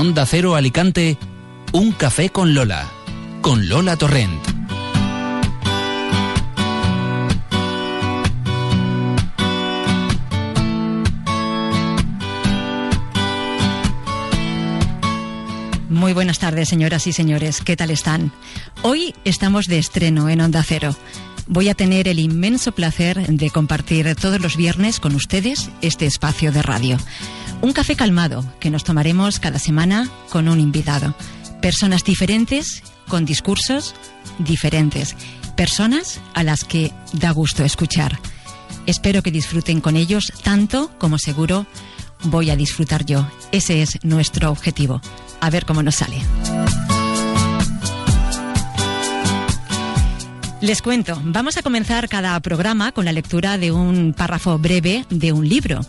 Onda Cero Alicante, Un Café con Lola, con Lola Torrent. Muy buenas tardes, señoras y señores. ¿Qué tal están? Hoy estamos de estreno en Onda Cero. Voy a tener el inmenso placer de compartir todos los viernes con ustedes este espacio de radio. Un café calmado que nos tomaremos cada semana con un invitado. Personas diferentes, con discursos diferentes. Personas a las que da gusto escuchar. Espero que disfruten con ellos tanto como seguro voy a disfrutar yo. Ese es nuestro objetivo. A ver cómo nos sale. Les cuento, vamos a comenzar cada programa con la lectura de un párrafo breve de un libro.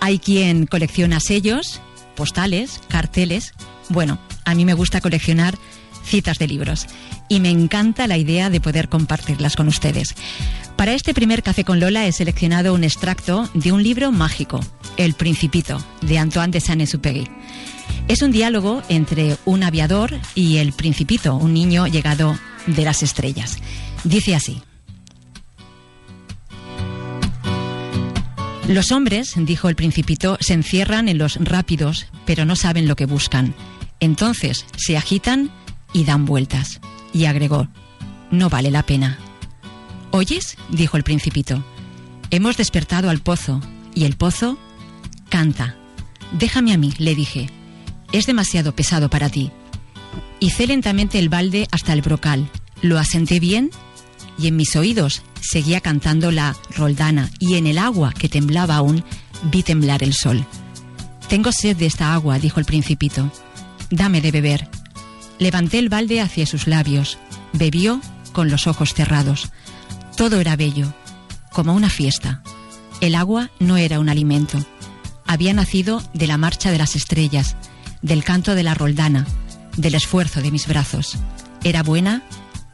Hay quien colecciona sellos, postales, carteles. Bueno, a mí me gusta coleccionar citas de libros y me encanta la idea de poder compartirlas con ustedes. Para este primer café con Lola he seleccionado un extracto de un libro mágico, El Principito, de Antoine de Saint-Exupéry. Es un diálogo entre un aviador y el Principito, un niño llegado de las estrellas. Dice así. Los hombres, dijo el principito, se encierran en los rápidos, pero no saben lo que buscan. Entonces se agitan y dan vueltas. Y agregó, no vale la pena. ¿Oyes? dijo el principito. Hemos despertado al pozo, y el pozo canta. Déjame a mí, le dije. Es demasiado pesado para ti. Hicé lentamente el balde hasta el brocal. Lo asenté bien y en mis oídos seguía cantando la roldana y en el agua que temblaba aún vi temblar el sol. Tengo sed de esta agua, dijo el principito. Dame de beber. Levanté el balde hacia sus labios. Bebió con los ojos cerrados. Todo era bello, como una fiesta. El agua no era un alimento. Había nacido de la marcha de las estrellas, del canto de la roldana, del esfuerzo de mis brazos. Era buena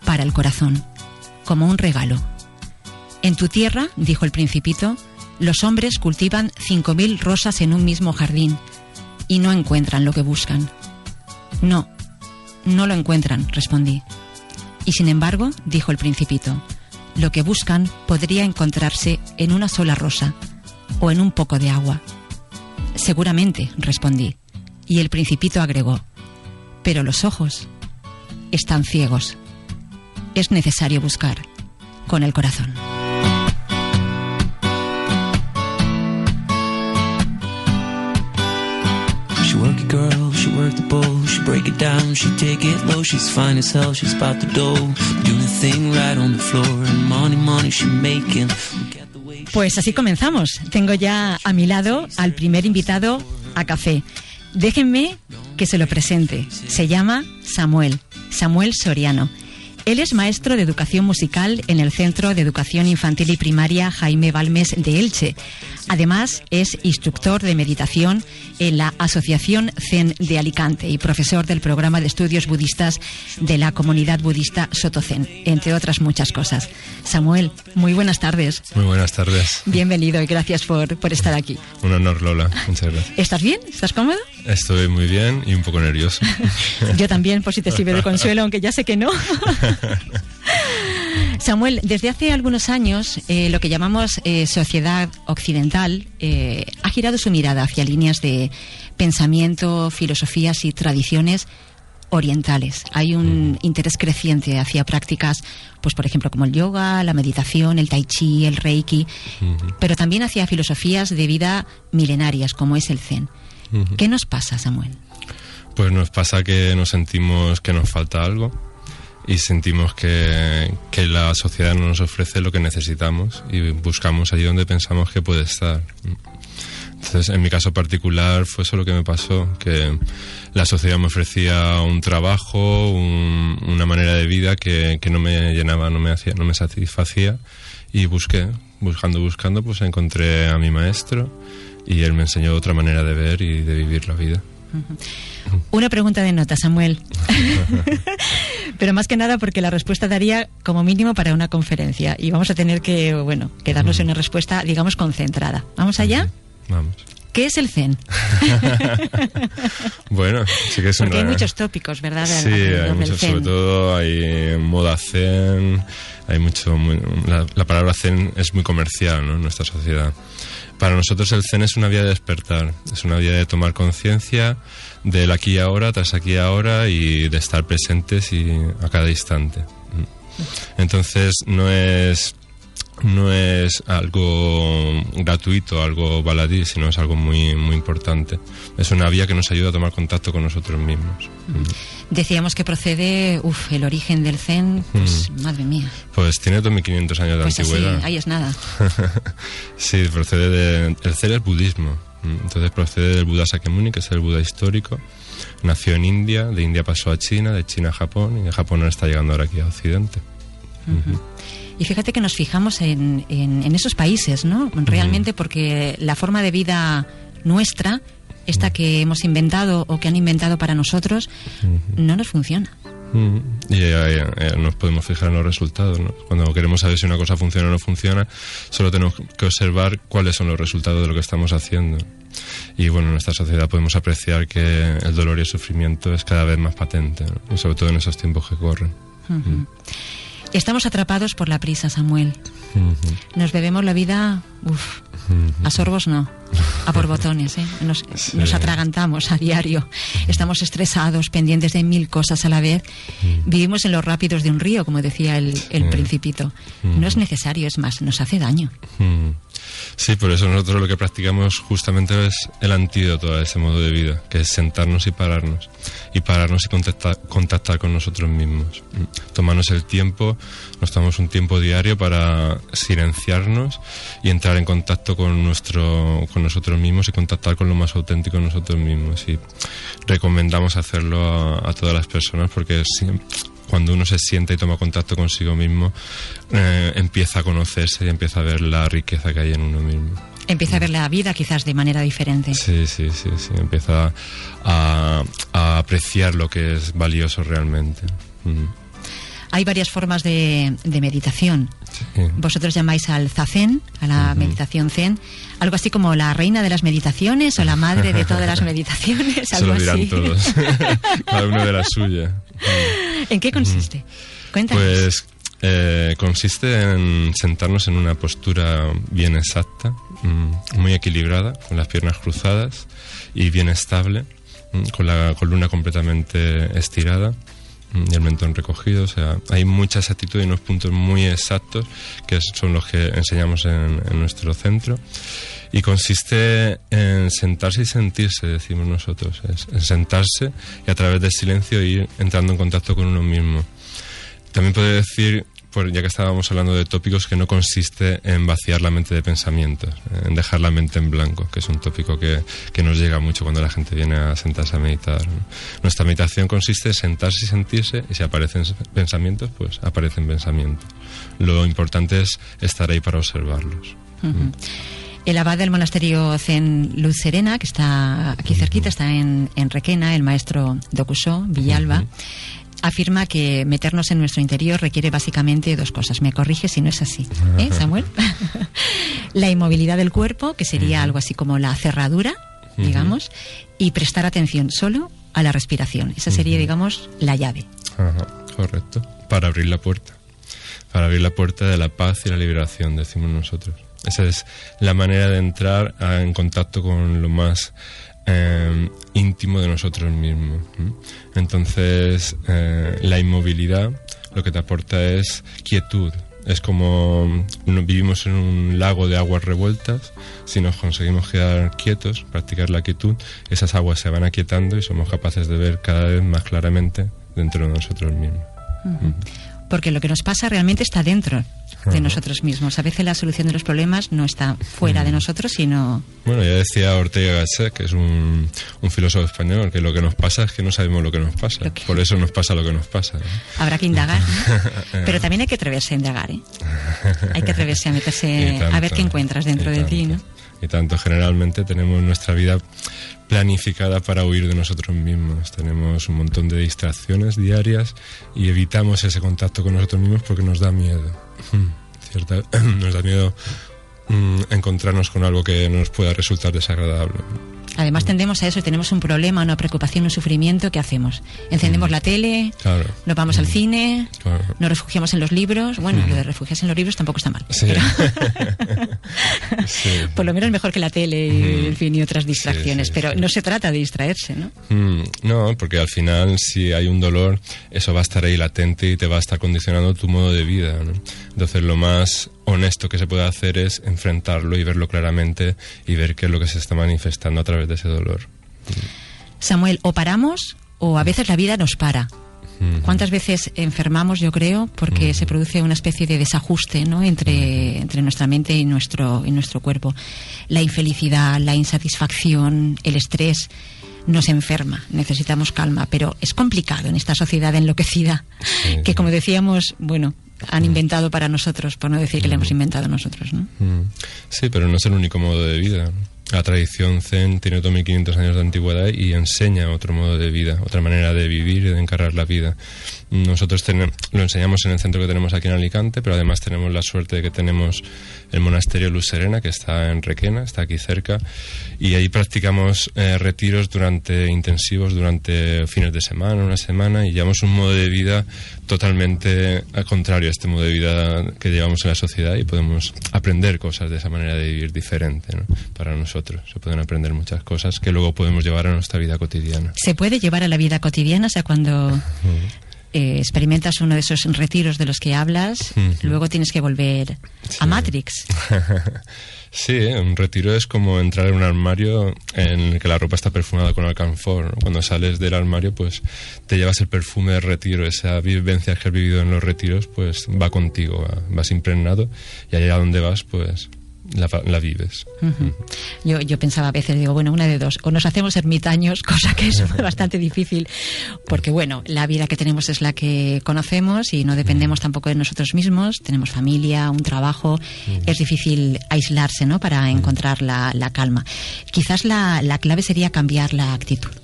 para el corazón como un regalo. En tu tierra, dijo el principito, los hombres cultivan cinco mil rosas en un mismo jardín y no encuentran lo que buscan. No, no lo encuentran, respondí. Y sin embargo, dijo el principito, lo que buscan podría encontrarse en una sola rosa o en un poco de agua. Seguramente, respondí. Y el principito agregó, pero los ojos están ciegos es necesario buscar con el corazón. She work the bowl, she break it down, she take it low, she's fine as hell, she's about thing right on the floor, money, money she. Pues así comenzamos. Tengo ya a mi lado al primer invitado a café. Déjenme que se lo presente. Se llama Samuel, Samuel Soriano. Él es maestro de educación musical en el Centro de Educación Infantil y Primaria Jaime Balmes de Elche. Además, es instructor de meditación en la Asociación Zen de Alicante y profesor del programa de estudios budistas de la comunidad budista Sotozen, entre otras muchas cosas. Samuel, muy buenas tardes. Muy buenas tardes. Bienvenido y gracias por, por estar aquí. Un honor, Lola. Muchas gracias. ¿Estás bien? ¿Estás cómodo? Estoy muy bien y un poco nervioso. Yo también, por si te sirve de consuelo, aunque ya sé que no. Samuel, desde hace algunos años eh, lo que llamamos eh, sociedad occidental eh, ha girado su mirada hacia líneas de pensamiento, filosofías y tradiciones orientales. Hay un interés creciente hacia prácticas, pues por ejemplo como el yoga, la meditación, el tai chi, el reiki, pero también hacia filosofías de vida milenarias como es el zen. ¿Qué nos pasa, Samuel? Pues nos pasa que nos sentimos que nos falta algo y sentimos que, que, la sociedad no nos ofrece lo que necesitamos y buscamos allí donde pensamos que puede estar. Entonces, en mi caso particular fue eso lo que me pasó, que la sociedad me ofrecía un trabajo, una manera de vida que, que, no me llenaba, no me hacía, no me satisfacía y busqué, buscando, buscando, pues encontré a mi maestro y él me enseñó otra manera de ver y de vivir la vida. Una pregunta de nota, Samuel. Pero más que nada porque la respuesta daría como mínimo para una conferencia y vamos a tener que, bueno, quedarnos en una respuesta, digamos, concentrada. ¿Vamos allá? Vamos. ¿Qué es el Zen? bueno, sí que es Porque hay muchos tópicos, ¿verdad? Sí, hay muchos, sobre todo hay moda Zen, hay mucho... la, palabra Zen es muy comercial ¿no? en nuestra sociedad. Para nosotros el Zen es una vía de despertar, es una vía de tomar conciencia del aquí y ahora, tras aquí y ahora y de estar presentes y a cada instante. Entonces no es no es algo gratuito, algo baladí, sino es algo muy, muy importante. Es una vía que nos ayuda a tomar contacto con nosotros mismos. Decíamos que procede, uff, el origen del Zen, pues madre mía. Pues tiene 2500 años de pues antigüedad. ahí es nada. sí, procede de. El Zen es budismo. Entonces procede del Buda Sakyamuni, que es el Buda histórico. Nació en India, de India pasó a China, de China a Japón, y de Japón ahora está llegando ahora aquí a Occidente. Y fíjate que nos fijamos en, en, esos países, ¿no? Realmente porque la forma de vida nuestra, esta que hemos inventado o que han inventado para nosotros, no nos funciona. Y eh, nos podemos fijar en los resultados. ¿no? Cuando queremos saber si una cosa funciona o no funciona, solo tenemos que observar cuáles son los resultados de lo que estamos haciendo. Y bueno, en nuestra sociedad podemos apreciar que el dolor y el sufrimiento es cada vez más patente, y sobre todo en esos tiempos que corren. Estamos atrapados por la prisa, Samuel. Nos bebemos la vida, uff, a sorbos no, a por botones, ¿eh? nos, nos, atragantamos a diario. Estamos estresados, pendientes de mil cosas a la vez. Vivimos en los rápidos de un río, como decía el, el principito. No es necesario, es más, nos hace daño. Sí, por eso nosotros lo que practicamos justamente es el antídoto a ese modo de vida, que es sentarnos y pararnos. Y pararnos y contactar, contactar con nosotros mismos. Tomarnos el tiempo, nos tomamos un tiempo diario para silenciarnos y entrar en contacto con, nuestro, con nosotros mismos y contactar con lo más auténtico de nosotros mismos. Y recomendamos hacerlo a, a todas las personas porque cuando uno se sienta y toma contacto consigo mismo, eh, empieza a conocerse y empieza a ver la riqueza que hay en uno mismo. Empieza a ver la vida quizás de manera diferente. Sí, sí, sí, sí. Empieza a, apreciar lo que es valioso realmente. Mm. Hay varias formas de, meditación. Vosotros llamáis al zazen, a la meditación zen, algo así como la reina de las meditaciones o la madre de todas las meditaciones. Se lo dirán todos, cada uno de la suya. ¿En qué consiste? Cuéntanos. Pues eh, consiste en sentarnos en una postura bien exacta, mm, muy equilibrada, con las piernas cruzadas y bien estable, mm, con la columna completamente estirada y el mentón recogido. O sea, hay mucha exactitud y unos puntos muy exactos que son los que enseñamos en, nuestro centro. Y consiste en sentarse y sentirse, decimos nosotros. Es, en sentarse y a través del silencio ir entrando en contacto con uno mismo. También puede decir ya que estábamos hablando de tópicos, que no consiste en vaciar la mente de pensamientos, en dejar la mente en blanco, que es un tópico que, que nos llega mucho cuando la gente viene a sentarse a meditar. Nuestra meditación consiste en sentarse y sentirse, y si aparecen pensamientos, pues aparecen pensamientos. Lo importante es estar ahí para observarlos. El abad del monasterio Zen Luz Serena, que está aquí cerquita, está en, en Requena, el maestro Dokusho Villalba afirma que meternos en nuestro interior requiere básicamente dos cosas. Me corrige si no es así, ¿eh, Samuel? la inmovilidad del cuerpo, que sería algo así como la cerradura, digamos, y prestar atención solo a la respiración. Esa sería, digamos, la llave. correcto. Para abrir la puerta. Para abrir la puerta de la paz y la liberación, decimos nosotros. Esa es la manera de entrar en contacto con lo más eh, íntimo de nosotros mismos. Entonces, eh, la inmovilidad lo que te aporta es quietud. Es como vivimos en un lago de aguas revueltas. Si nos conseguimos quedar quietos, practicar la quietud, esas aguas se van aquietando y somos capaces de ver cada vez más claramente dentro de nosotros mismos. Porque lo que nos pasa realmente está dentro de nosotros mismos. A veces la solución de los problemas no está fuera de nosotros, sino... Bueno, ya decía Ortega Gasset, que es un, un, filósofo español, que lo que nos pasa es que no sabemos lo que nos pasa. Por eso nos pasa lo que nos pasa. Habrá que indagar, Pero también hay que atreverse a indagar, ¿eh? Hay que atreverse a meterse, a ver qué encuentras dentro de ti, ¿no? Y tanto, generalmente tenemos nuestra vida planificada para huir de nosotros mismos. Tenemos un montón de distracciones diarias y evitamos ese contacto con nosotros mismos porque nos da miedo. Nos da miedo mm, encontrarnos con algo que nos pueda resultar desagradable. Además tendemos a eso, tenemos un problema, una preocupación, un sufrimiento, ¿qué hacemos? Encendemos Mm. la tele, Claro. nos vamos al Mm. cine, Claro. nos refugiamos en los libros. Bueno, Mm. lo de refugiarse en los libros tampoco está mal. Sí. pero Sí. por lo menos mejor que la tele y, Mm. en fin, y otras distracciones. sí, pero no se trata de distraerse, ¿no? Mm, no, porque al final si hay un dolor, eso va a estar ahí latente y te va a estar condicionando tu modo de vida. ¿no? Entonces lo más honesto que se puede hacer es enfrentarlo y verlo claramente y ver qué es lo que se está manifestando a través de ese dolor. Samuel, o paramos o a veces la vida nos para. ¿Cuántas veces enfermamos, yo creo, porque se produce una especie de desajuste ¿no? entre, entre nuestra mente y nuestro, y nuestro cuerpo? La infelicidad, la insatisfacción, el estrés nos enferma, necesitamos calma, pero es complicado en esta sociedad enloquecida Sí, que, sí. como decíamos, bueno, han inventado para nosotros, por no decir que le hemos inventado nosotros, ¿no? Mm. Sí, pero no es el único modo de vida. La tradición zen tiene 2500 años de antigüedad y enseña otro modo de vida, otra manera de vivir y de encarar la vida. Nosotros tenem- lo enseñamos en el centro que tenemos aquí en Alicante, pero además tenemos la suerte de que tenemos el monasterio Luz Serena, que está en Requena, está aquí cerca, y ahí practicamos eh, retiros durante intensivos, durante fines de semana, una semana, y llevamos un modo de vida totalmente al contrario a este modo de vida que llevamos en la sociedad y podemos aprender cosas de esa manera de vivir diferente ¿no? para nosotros. Se pueden aprender muchas cosas que luego podemos llevar a nuestra vida cotidiana. se puede llevar a la vida cotidiana, o sea, cuando eh, experimentas uno de esos retiros de los que hablas, luego tienes que volver a. Matrix. Sí, ¿eh? un retiro es como entrar en un armario en el que la ropa está perfumada con alcanfor. Cuando sales del armario, pues te llevas el perfume del retiro. Esa vivencia que has vivido en los retiros, pues va contigo, va- vas impregnado y allá donde vas, pues la, la vives. Yo, yo pensaba a veces, digo, bueno, una de dos, o nos hacemos ermitaños, cosa que es bastante difícil, porque bueno, la vida que tenemos es la que conocemos y no dependemos tampoco de nosotros mismos, tenemos familia, un trabajo, es difícil aislarse, ¿no?, para encontrar la, la calma. Quizás la, la clave sería cambiar la actitud.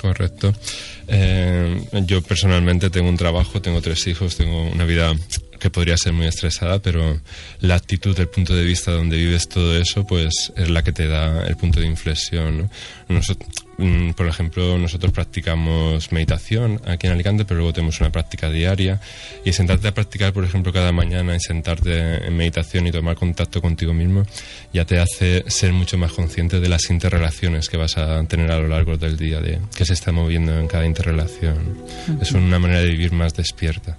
Correcto. Eh, yo personalmente tengo un trabajo, tengo tres hijos, tengo una vida que podría ser muy estresada, pero la actitud, el punto de vista donde vives todo eso, pues es la que te da el punto de inflexión. Por ejemplo, nosotros practicamos meditación aquí en Alicante, pero luego tenemos una práctica diaria. Y sentarte a practicar, por ejemplo, cada mañana y sentarte en meditación y tomar contacto contigo mismo, ya te hace ser mucho más consciente de las interrelaciones que vas a tener a lo largo del día, de que se está moviendo en cada interrelación. Es una manera de vivir más despierta.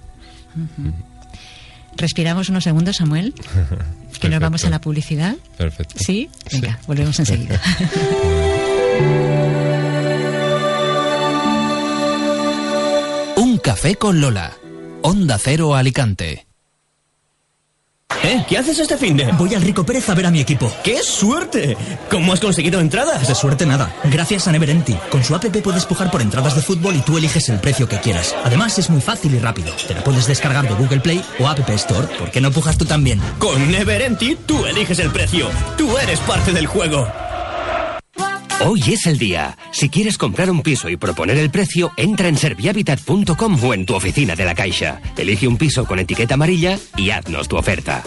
Respiramos unos segundos, Samuel, que nos vamos a la publicidad. Perfecto. ¿Sí? Venga, volvemos enseguida. café con Lola. Onda Cero Alicante. ¿Eh? ¿Qué haces este fin de? Voy al Rico Pérez a ver a mi equipo. ¡Qué suerte! ¿Cómo has conseguido entradas? De suerte nada. Gracias a Neverenti. Con su app puedes pujar por entradas de fútbol y tú eliges el precio que quieras. Además es muy fácil y rápido. Te la puedes descargar de Google Play o App Store. ¿Por qué no pujas tú también? Con Neverenti tú eliges el precio. Tú eres parte del juego. Hoy es el día. Si quieres comprar un piso y proponer el precio, entra en servihabitat.com o en tu oficina de la Caixa. Elige un piso con etiqueta amarilla y haznos tu oferta.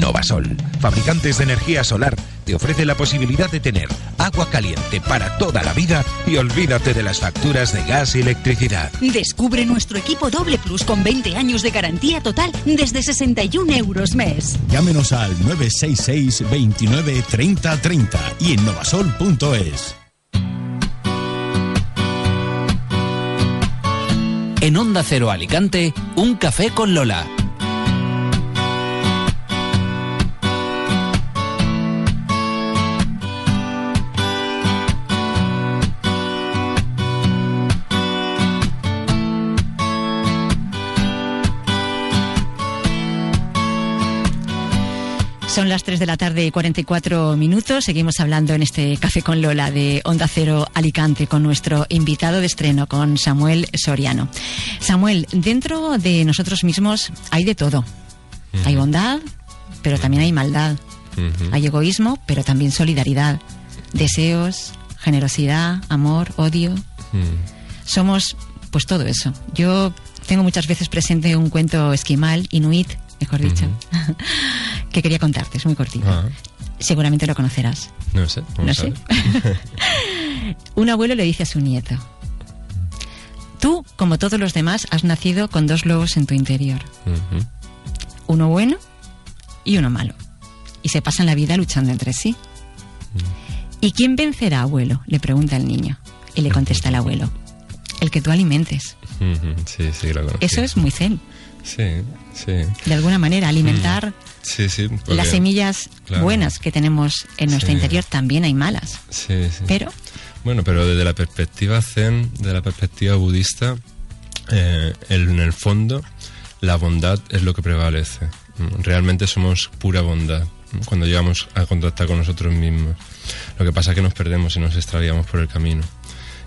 Novasol, fabricantes de energía solar, te ofrece la posibilidad de tener agua caliente para toda la vida y olvídate de las facturas de gas y electricidad. Descubre nuestro equipo doble plus con 20 años de garantía total desde 61 euros mes. Llámenos al 966 29 30 30 y en novasol.es. En Onda Cero Alicante, un café con Lola. Son las 3 de la tarde y 44 minutos. Seguimos hablando en este Café con Lola de Onda Cero Alicante con nuestro invitado de estreno, con Samuel Soriano. Samuel, dentro de nosotros mismos hay de todo. Hay bondad, pero también hay maldad. Ujú. Hay egoísmo, pero también solidaridad. Deseos, generosidad, amor, odio. Mm. Somos, pues todo eso. Yo tengo muchas veces presente un cuento esquimal, inuit, mejor dicho, que quería contarte, es muy cortito. Ah, Seguramente lo conocerás. no sé, No sé. Un abuelo le dice a su nieto, tú, como todos los demás, has nacido con dos lobos en tu interior, uno bueno y uno malo, y se pasan la vida luchando entre sí. ¿Y quién vencerá, abuelo? le pregunta el niño, y le contesta el abuelo, el que tú alimentes. Sí, sí, lo. Eso es muy zen, Sí, sí. de alguna manera, alimentar Sí, sí. porque- las semillas claro. buenas que tenemos en nuestro Sí. interior, también hay malas, Sí, sí. pero Bueno, pero desde la perspectiva zen, de la perspectiva budista, eh, en el fondo la bondad es lo que prevalece. Mm, Realmente somos pura bondad mm, cuando llegamos a contactar con nosotros mismos. Lo que pasa es que nos perdemos y nos extraviamos por el camino.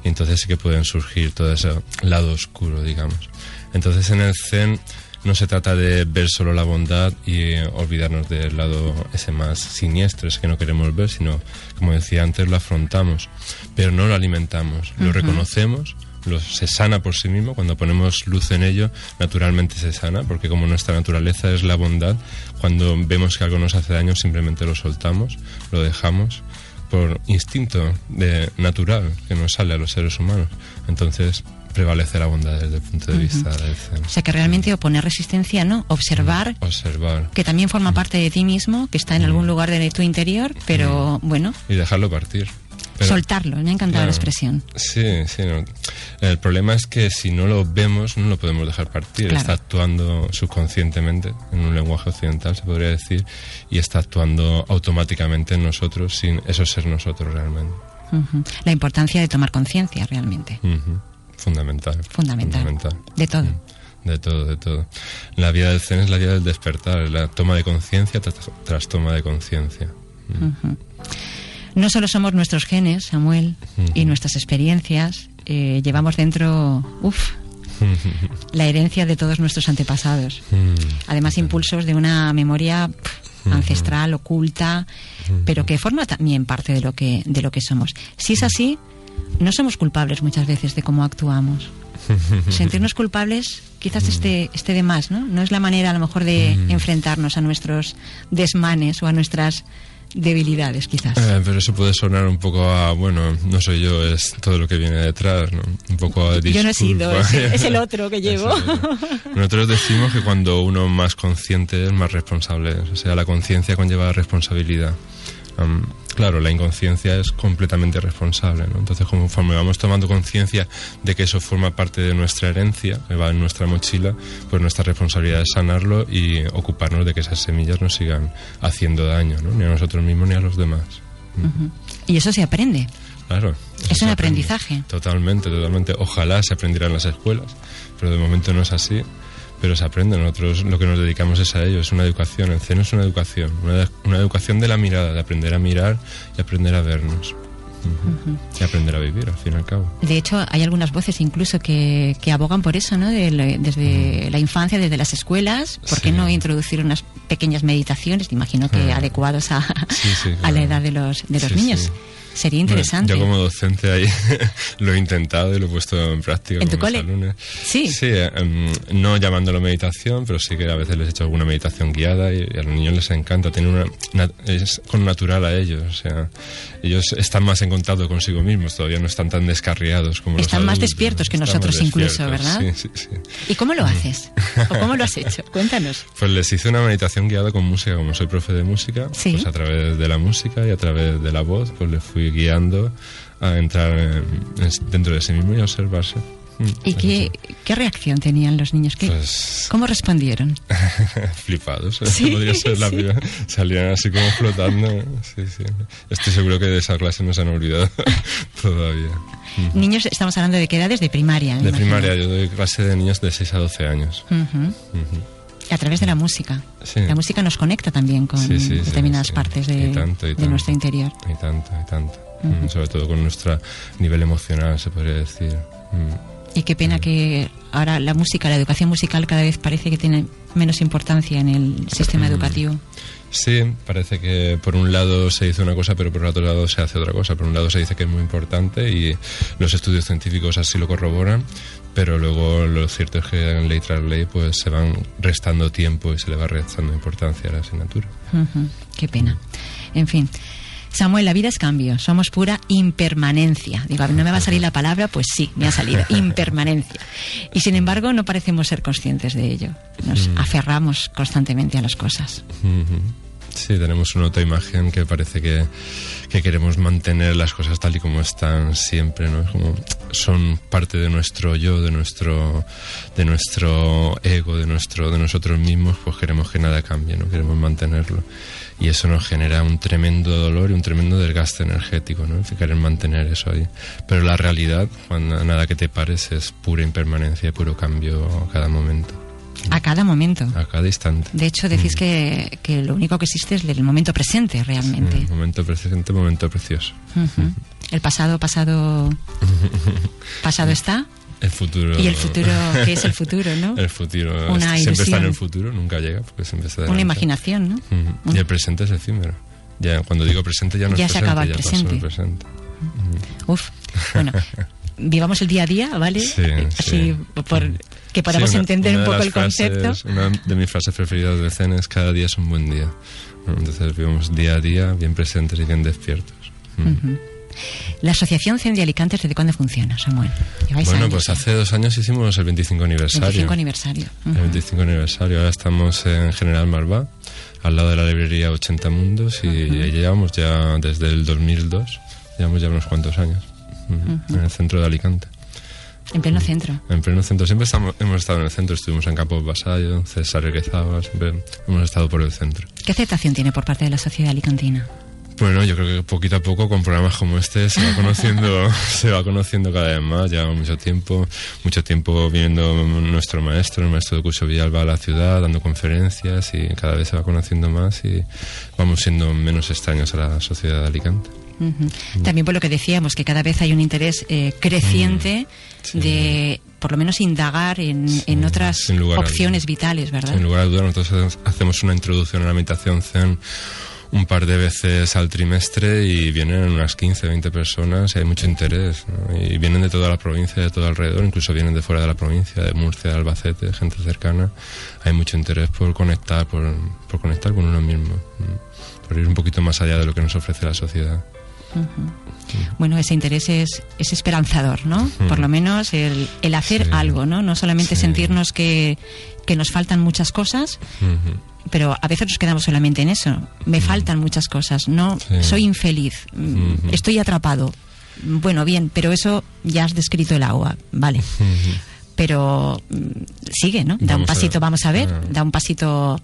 Y entonces sí que pueden surgir todo ese lado oscuro, digamos. Entonces en el zen no se trata de ver solo la bondad y olvidarnos del lado ese más siniestro, ese que no queremos ver, sino, como decía antes, lo afrontamos, pero no lo alimentamos, lo reconocemos, lo, se sana por sí mismo, cuando ponemos luz en ello, naturalmente se sana, porque como nuestra naturaleza es la bondad, cuando vemos que algo nos hace daño, simplemente lo soltamos, lo dejamos por instinto de natural que nos sale a los seres humanos. Entonces prevalece la bondad desde el punto de vista del zen. o sea que realmente oponer resistencia, ¿no? Observar Observar que también forma parte de ti mismo, que está en algún lugar de tu interior, pero bueno, y dejarlo partir. Pero- soltarlo. Me ha encantado Claro. la expresión. Sí, sí. no. El problema es que si no lo vemos, no lo podemos dejar partir. Claro. Está actuando subconscientemente, en un lenguaje occidental se podría decir, y está actuando automáticamente en nosotros sin eso ser nosotros realmente. La importancia de tomar conciencia realmente. Fundamental. Fundamental. De todo. De todo, de todo. La vida del zen es la vida del despertar, es la toma de conciencia tras, tras toma de conciencia. Ujú. No solo somos nuestros genes, Samuel, y nuestras experiencias, eh, llevamos dentro, uff, la herencia de todos nuestros antepasados. Además, impulsos de una memoria ancestral, oculta, pero que forma también parte de lo que, de lo que somos. Si es así, no somos culpables muchas veces de cómo actuamos. Sentirnos culpables quizás esté, esté de más, ¿no? No es la manera a lo mejor de enfrentarnos a nuestros desmanes o a nuestras debilidades, quizás. Eh, pero eso puede sonar un poco a, bueno, no soy yo, es todo lo que viene detrás, ¿no? Un poco a Yo no he sido, disculpa. es es el otro que llevo. Nosotros decimos que cuando uno más consciente es más responsable, o sea, la conciencia conlleva responsabilidad. Am, claro, la inconsciencia es completamente responsable, ¿no? Entonces, conforme vamos tomando conciencia de que eso forma parte de nuestra herencia, que va en nuestra mochila, pues nuestra responsabilidad es sanarlo y ocuparnos de que esas semillas no sigan haciendo daño, ¿no? Ni a nosotros mismos ni a los demás. Ujú. Y eso se aprende. Claro. Es un aprendizaje. Totalmente, totalmente. Ojalá se aprendiera en las escuelas, pero de momento no es así. Pero se aprende, nosotros lo que nos dedicamos es a ello, es una educación. El CEN es una educación, una, una educación de la mirada, de aprender a mirar y aprender a vernos. Y aprender a vivir, al fin y al cabo. De hecho, hay algunas voces incluso que, que abogan por eso, ¿no? De la- desde la infancia, desde las escuelas. ¿Por qué Sí. no introducir unas pequeñas meditaciones? Imagino que Ah. adecuados a, Sí, sí, a la edad de los, de los Sí, niños. Sería interesante. Yo como docente ahí lo he intentado y lo he puesto en práctica ¿En con tu mis cole? alumnos. Sí. Sí, em, no llamándolo meditación, pero sí que a veces les he hecho alguna meditación guiada y, y a los niños les encanta. Tiene una, na- es con natural a ellos. O sea, ellos están más en contacto consigo mismos, todavía no están tan descarriados como los Están más adultos. despiertos que más nosotros incluso, ¿verdad? Sí, sí, sí. ¿Y cómo lo haces? ¿O cómo lo has hecho? Cuéntanos. Pues les hice una meditación guiada con música, como soy profe de música, pues a través de la música y a través de la voz, pues les fui guiando a entrar en- en- dentro de sí mismo y observarse. Mm, ¿Y qué, qué reacción tenían los niños? ¿Qué, Pues- ¿Cómo respondieron? Flipados, ¿eh? Sí, podría ser la sí. Salían así como flotando. Sí. Estoy seguro que de esa clase no se han olvidado todavía. Niños, estamos hablando de qué edades de primaria. De imagino. primaria, yo doy clase de niños de 6 a 12 años. Ujú. Ujú. A través de la música. Sí. La música nos conecta también con Sí, sí, determinadas partes de, Y tanto, y de tanto. nuestro interior. Y tanto, y tanto. Ujú. Mm, Sobre todo con nuestro nivel emocional, se podría decir. Mm. Y qué pena que ahora la música, la educación musical cada vez parece que tiene menos importancia en el sistema Mm. educativo. Sí, parece que por un lado se dice una cosa, pero por otro lado se hace otra cosa. Por un lado se dice que es muy importante y los estudios científicos así lo corroboran, pero luego lo cierto es que en ley tras ley pues se van restando tiempo y se le va restando importancia a la asignatura. Qué pena. En fin. Samuel, la vida es cambio, somos pura impermanencia. Digo, no me va a salir la palabra, pues sí, me ha salido, impermanencia. Y sin embargo, no parecemos ser conscientes de ello. Nos Mm. aferramos constantemente a las cosas. Sí, tenemos una autoimagen que parece que, que queremos mantener las cosas tal y como están siempre, ¿no? Es como son parte de nuestro yo, de nuestro de nuestro ego, de nuestro de nosotros mismos, pues queremos que nada cambie, no queremos mantenerlo. Y eso nos genera un tremendo dolor y un tremendo desgaste energético, ¿no? Querer mantener eso ahí. Pero la realidad, cuando nada que te pares, es pura impermanencia, puro cambio a cada momento, A cada momento. a cada instante. De hecho, decís que, que lo único que existe es el momento presente, realmente. Mm, momento presente, momento precioso. Ujú. El pasado, pasado, pasado está. El futuro. Y el futuro, ¿qué es el futuro, no? El futuro. Una es- siempre está en el futuro, nunca llega, porque siempre está Una imaginación, ¿no? Ujú. Y el presente es efímero. Ya, cuando digo presente ya no Ya es se presente, acaba el ya pasó presente. el presente. Uf. Bueno, vivamos el día a día, ¿vale? Sí, Así, sí. por que podamos Sí, una- entender una un de poco el concepto. una de mis frases preferidas del Zen es cada día es un buen día. Entonces vivimos día a día bien presentes y bien despiertos. Mm. La Asociación Zen de Alicantes, ¿desde cuándo funciona, Samuel? Bueno, años, pues ¿eh? hace dos años hicimos el 25 aniversario. 25 aniversario. El Ujú. 25 aniversario. Ahora estamos en General Marvá, al lado de la librería 80 Mundos, y llevamos ya desde el 2002, llevamos ya unos cuantos años, Ujú. en el centro de Alicante. En pleno centro. En pleno centro, siempre estamos, hemos estado en el centro, estuvimos en Campos Vasallo, César Requezaba, siempre hemos estado por el centro. ¿Qué aceptación tiene por parte de la sociedad alicantina? Bueno, yo creo que poquito a poco con programas como este se va conociendo, se va conociendo cada vez más. Llevamos mucho tiempo, mucho tiempo viendo nuestro maestro, el maestro de Cucho Villalba a la ciudad, dando conferencias y cada vez se va conociendo más y vamos siendo menos extraños a la sociedad de Alicante. También por lo que decíamos, que cada vez hay un interés eh, creciente de, por lo menos, indagar en, en otras opciones vitales, ¿verdad? Sin lugar a dudas, nosotros hacemos una introducción a la meditación Zen un par de veces al trimestre y vienen unas 15, 20 personas y hay mucho interés. ¿no? Y vienen de toda la provincia, de todo alrededor, incluso vienen de fuera de la provincia, de Murcia, de Albacete, gente cercana. Hay mucho interés por conectar, por, por conectar con uno mismo, ¿no? por ir un poquito más allá de lo que nos ofrece la sociedad. Bueno, ese interés es, es esperanzador, ¿no? Por lo menos el, el hacer Sí. algo, ¿no? No solamente Sí. sentirnos que, que nos faltan muchas cosas, pero a veces nos quedamos solamente en eso. Me faltan muchas cosas, ¿no? Sí. Soy infeliz, estoy atrapado. Bueno, bien, pero eso ya has descrito el agua, vale. Pero mm, sigue, ¿no? Da un a- pasito, vamos a ver, Ah. da un pasito.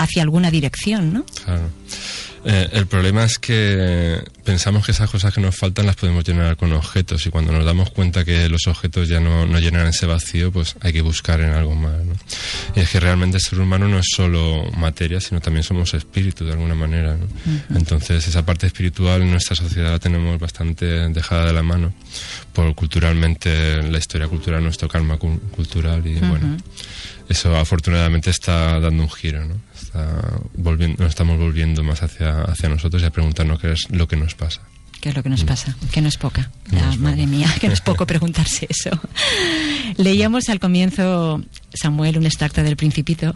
Hacia alguna dirección, ¿no? Claro. Eh, el problema es que pensamos que esas cosas que nos faltan las podemos llenar con objetos y cuando nos damos cuenta que los objetos ya no, no llenan ese vacío, pues hay que buscar en algo más. ¿no? Y es que realmente el ser humano no es solo materia, sino también somos espíritu de alguna manera. ¿no? Entonces esa parte espiritual en nuestra sociedad la tenemos bastante dejada de la mano por culturalmente la historia cultural, nuestro karma cu- cultural y bueno. Eso afortunadamente está dando un giro, ¿no? Está volviendo, nos estamos volviendo más hacia, hacia nosotros y a preguntarnos qué es lo que nos pasa. ¿Qué es lo que nos pasa? Que no es poca. No Ya, es madre mía, que no es poco preguntarse eso. Leíamos al comienzo, Samuel, un extracto del Principito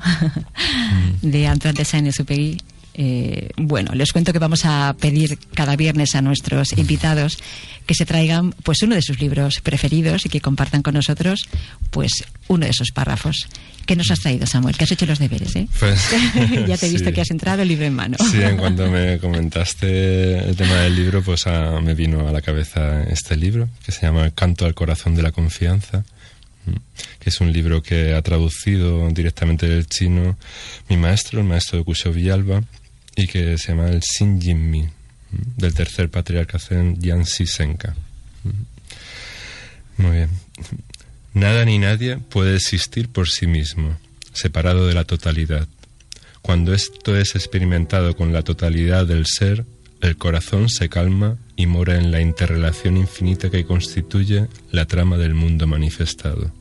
de Antoine de Saint-Exupéry. Eh, bueno, les cuento que vamos a pedir cada viernes a nuestros invitados que se traigan pues uno de sus libros preferidos y que compartan con nosotros pues uno de esos párrafos. ¿Qué nos has traído, Samuel? Que has hecho los deberes, ¿eh? Pues, ya te he visto sí. que has entrado el libro en mano. Sí, en cuanto me comentaste el tema del libro, pues me vino a la cabeza este libro que se llama Canto al corazón de la confianza, que es un libro que ha traducido directamente del chino mi maestro, el maestro de Kusho Villalba, y que se llama el Xin Jin Mi, mm, del tercer patriarca zen Yansi Senka. Muy bien. Nada ni nadie puede existir por sí mismo, separado de la totalidad. Cuando esto es experimentado con la totalidad del ser, el corazón se calma y mora en la interrelación infinita que constituye la trama del mundo manifestado.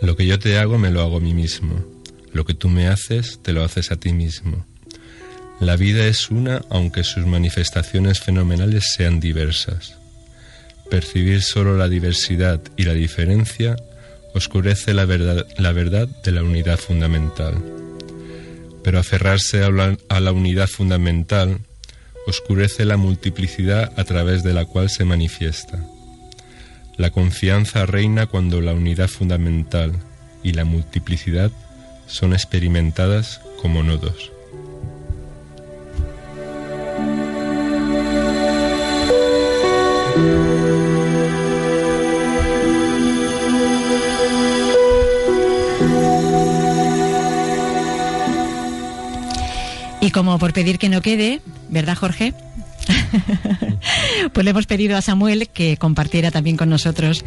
Lo que yo te hago me lo hago a mí mismo. Lo que tú me haces, te lo haces a ti mismo. La vida es una aunque sus manifestaciones fenomenales sean diversas. percibir solo la diversidad y la diferencia oscurece la verdad, de la unidad fundamental. Pero aferrarse a la unidad fundamental oscurece la multiplicidad a través de la cual se manifiesta. La confianza reina cuando la unidad fundamental y la multiplicidad son experimentadas como nodos. Como por pedir que no quede, ¿verdad, Jorge? pues le hemos pedido a Samuel que compartiera también con nosotros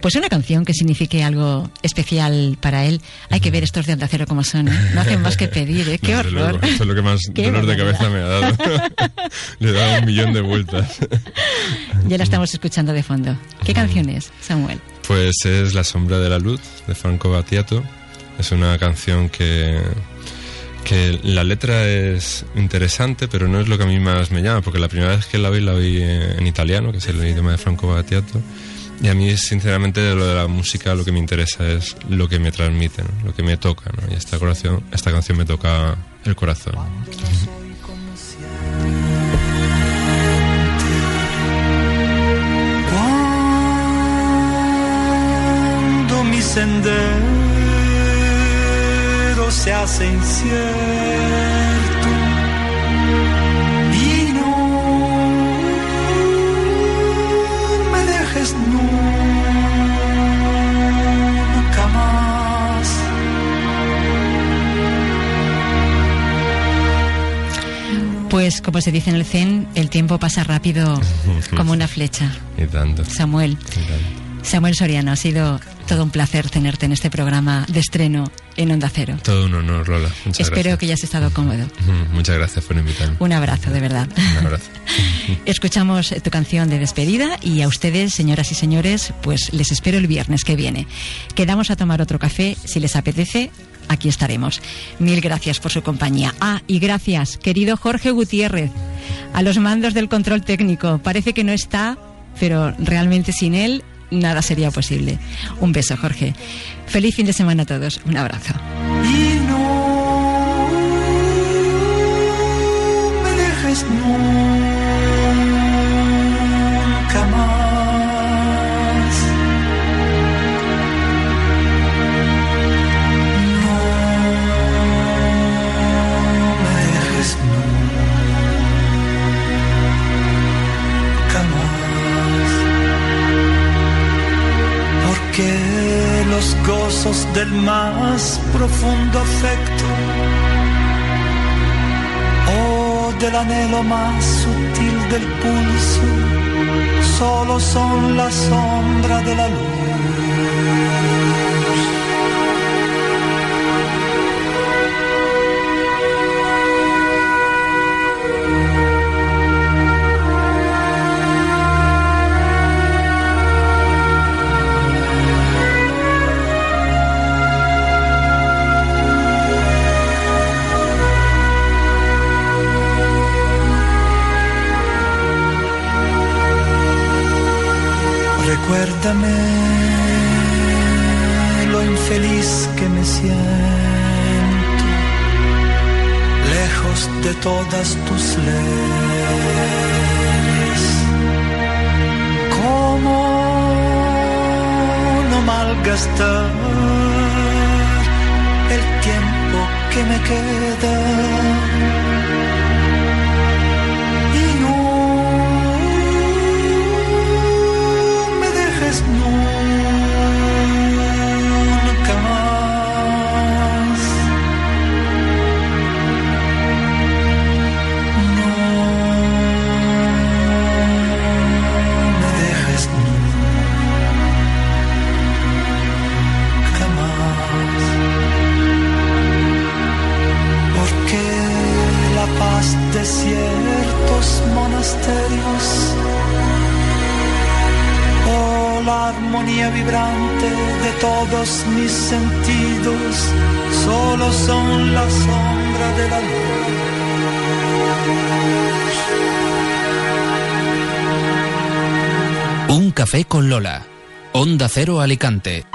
pues una canción que signifique algo especial para él. Hay que ver estos de Onda Cero como son, ¿eh? no hacen más que pedir, ¿eh? qué No, horror. luego, Eso es lo que más Qué dolor de cabeza me ha dado. Le he dado un millón de vueltas. Ya la estamos escuchando de fondo. ¿Qué canción es, Samuel? Pues es La sombra de la luz de Franco Battiato. Es una canción que, que la letra es interesante, pero no es lo que a mí más me llama, porque la primera vez que la oí la eh, en italiano, que es el idioma de Franco Battiato. Y a mí, sinceramente, lo de la música lo que me interesa es lo que me transmite, ¿no? lo que me toca. ¿no? Y esta, corazón, esta canción me toca el corazón. Cuando mi se hace incierto y no me dejes nunca más. Pues como se dice en el Zen, el tiempo pasa rápido como una flecha. Y tanto. Samuel. Y tanto. Samuel Soriano, ha sido todo un placer tenerte en este programa de estreno en Onda Cero. Todo un honor, Lola. Muchas Espero gracias. que hayas estado cómodo. Ujú, Muchas gracias por invitarme. Un abrazo, de verdad. Un abrazo. Escuchamos tu canción de despedida y a ustedes, señoras y señores, pues les espero el viernes que viene. Quedamos a tomar otro café, si les apetece, aquí estaremos. Mil gracias por su compañía. Ah, y gracias, querido Jorge Gutiérrez, a los mandos del control técnico. Parece que no está, pero realmente sin él nada sería posible. Un beso, Jorge. Feliz fin de semana a todos. Un abrazo. Del más profundo afecto o del anhelo más sutil del pulso solo son la sombra de la luz. Recuérdame lo infeliz que me siento, lejos de todas tus leyes. ¿Cómo no malgastar el tiempo que me queda? Paz de ciertos monasterios Oh, la armonía vibrante de todos mis sentidos solo son la sombra de la luz. Un café con Lola. Onda Cero Alicante.